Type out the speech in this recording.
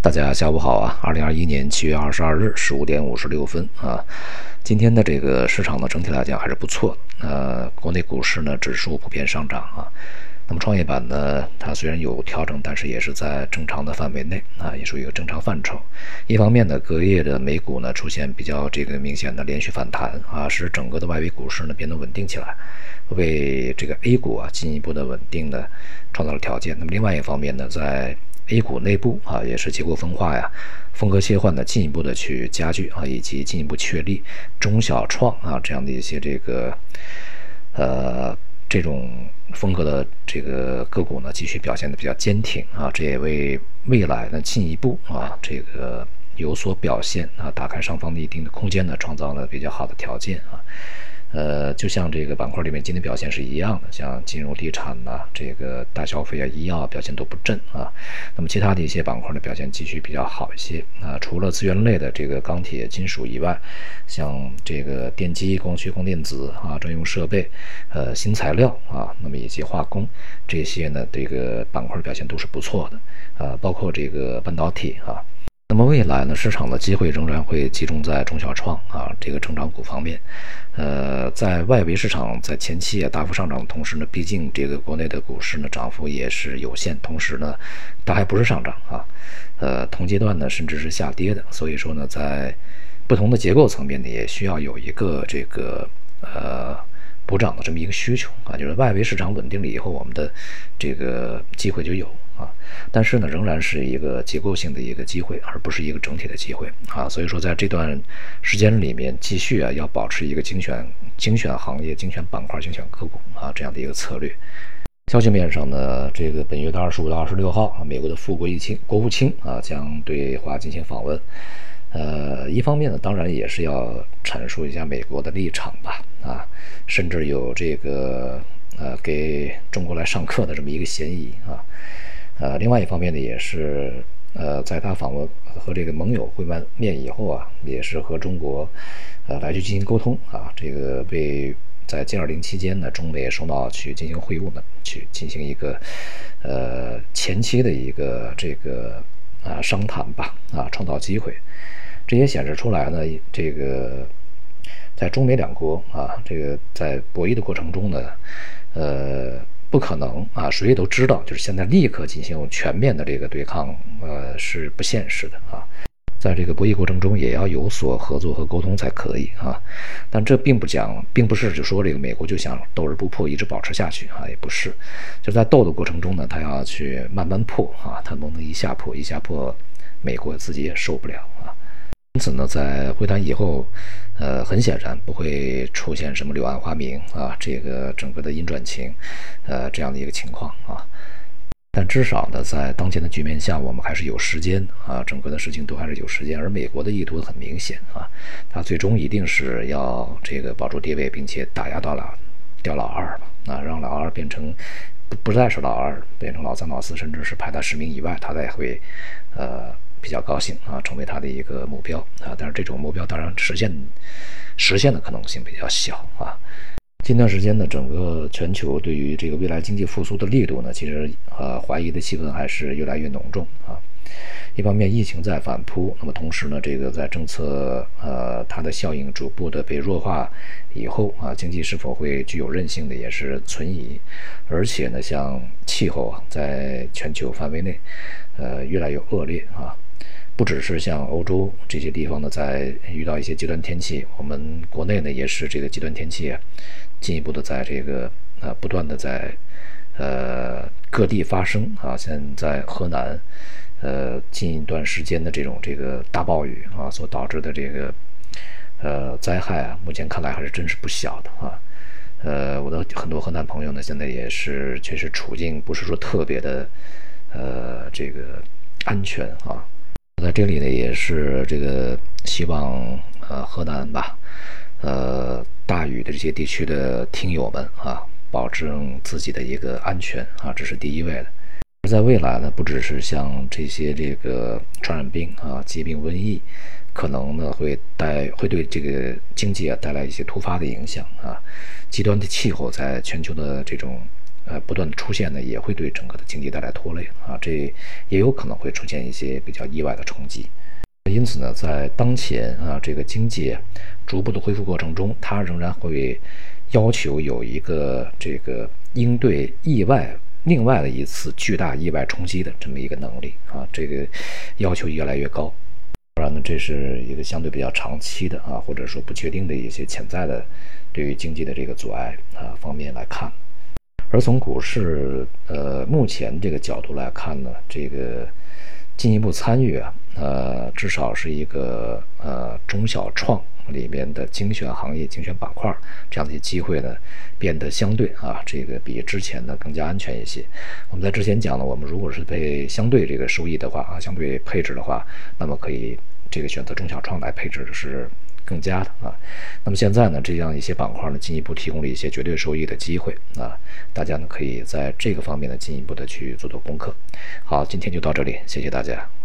大家下午好啊！二零二一年七月二十二日十五点五十六分啊，今天的这个市场呢，整体来讲还是不错。呃，国内股市呢，指数普遍上涨啊。那么创业板呢，它虽然有调整，但是也是在正常的范围内啊，也属于一个正常范畴。一方面呢，隔夜的美股呢出现比较这个明显的连续反弹啊，使整个的外围股市呢变得稳定起来，为这个 A 股啊进一步的稳定的创造了条件。那么另外一方面呢，在 A 股内部啊也是结构分化呀，风格切换的进一步的去加剧啊，以及进一步确立中小创啊这样的一些这个呃。这种风格的这个个股呢，继续表现的比较坚挺啊，这也为未来呢进一步啊这个有所表现啊，打开上方的一定的空间呢，创造了比较好的条件啊。呃，就像这个板块里面今天表现是一样的，像金融、地产呐，这个大消费啊、医药表现都不振啊。那么其他的一些板块的表现继续比较好一些啊。除了资源类的这个钢铁、金属以外，像这个电机、光学、光电子啊、专用设备、呃新材料啊，那么以及化工这些呢，这个板块表现都是不错的啊。包括这个半导体啊。那么未来呢，市场的机会仍然会集中在中小创啊这个成长股方面。呃，在外围市场在前期也大幅上涨的同时呢，毕竟这个国内的股市呢涨幅也是有限，同时呢，它还不是上涨啊，呃，同阶段呢甚至是下跌的，所以说呢，在不同的结构层面呢，也需要有一个这个呃补涨的这么一个需求啊，就是外围市场稳定了以后，我们的这个机会就有。啊，但是呢，仍然是一个结构性的一个机会，而不是一个整体的机会啊。所以说，在这段时间里面，继续啊要保持一个精选、精选行业、精选板块、精选个股啊这样的一个策略。消息面上呢，这个本月的二十五到二十六号啊，美国的副国务卿国务卿啊将对华进行访问。呃，一方面呢，当然也是要阐述一下美国的立场吧啊，甚至有这个呃给中国来上课的这么一个嫌疑啊。呃，另外一方面呢，也是呃，在他访问和这个盟友会完面以后啊，也是和中国呃来去进行沟通啊，这个为在 G20 期间呢，中美首脑去进行会晤呢，去进行一个呃前期的一个这个啊商谈吧啊，创造机会，这也显示出来呢，这个在中美两国啊，这个在博弈的过程中呢，呃。不可能啊！谁也都知道，就是现在立刻进行全面的这个对抗，呃，是不现实的啊。在这个博弈过程中，也要有所合作和沟通才可以啊。但这并不讲，并不是就说这个美国就想斗而不破，一直保持下去啊，也不是。就在斗的过程中呢，他要去慢慢破啊，他不能一下破，一下破，美国自己也受不了。因此呢，在会谈以后，呃，很显然不会出现什么柳暗花明啊，这个整个的阴转晴，呃，这样的一个情况啊。但至少呢，在当前的局面下，我们还是有时间啊，整个的事情都还是有时间。而美国的意图很明显啊，他最终一定是要这个保住地位，并且打压到了掉老二吧，啊，让老二变成不不再是老二，变成老三、老四，甚至是排在十名以外，他才会呃。比较高兴啊，成为他的一个目标啊，但是这种目标当然实现实现的可能性比较小啊。近段时间呢，整个全球对于这个未来经济复苏的力度呢，其实呃怀疑的气氛还是越来越浓重啊。一方面疫情在反扑，那么同时呢，这个在政策呃它的效应逐步的被弱化以后啊，经济是否会具有韧性的也是存疑。而且呢，像气候啊，在全球范围内呃越来越恶劣啊。不只是像欧洲这些地方呢，在遇到一些极端天气，我们国内呢也是这个极端天气啊，进一步的在这个呃不断的在呃各地发生啊。现在河南呃近一段时间的这种这个大暴雨啊所导致的这个呃灾害啊，目前看来还是真是不小的啊。呃，我的很多河南朋友呢，现在也是确实处境不是说特别的呃这个安全啊。在这里呢，也是这个希望呃河南吧，呃大雨的这些地区的听友们啊，保证自己的一个安全啊，这是第一位的。而在未来呢，不只是像这些这个传染病啊、疾病、瘟疫，可能呢会带会对这个经济啊带来一些突发的影响啊，极端的气候在全球的这种呃不断的出现呢，也会对整个的经济带来拖累啊，这也有可能会出现一些比较意外的冲击。因此呢，在当前啊这个经济逐步的恢复过程中，它仍然会要求有一个这个应对意外另外的一次巨大意外冲击的这么一个能力啊，这个要求越来越高。当然呢，这是一个相对比较长期的啊，或者说不确定的一些潜在的对于经济的这个阻碍啊方面来看。而从股市呃目前这个角度来看呢，这个。进一步参与啊，呃，至少是一个呃中小创里面的精选行业、精选板块这样的一些机会呢，变得相对啊，这个比之前呢更加安全一些。我们在之前讲了，我们如果是被相对这个收益的话啊，相对配置的话，那么可以这个选择中小创来配置的是。更加的啊，那么现在呢，这样一些板块呢，进一步提供了一些绝对收益的机会啊，大家呢可以在这个方面呢进一步的去做做功课。好，今天就到这里，谢谢大家。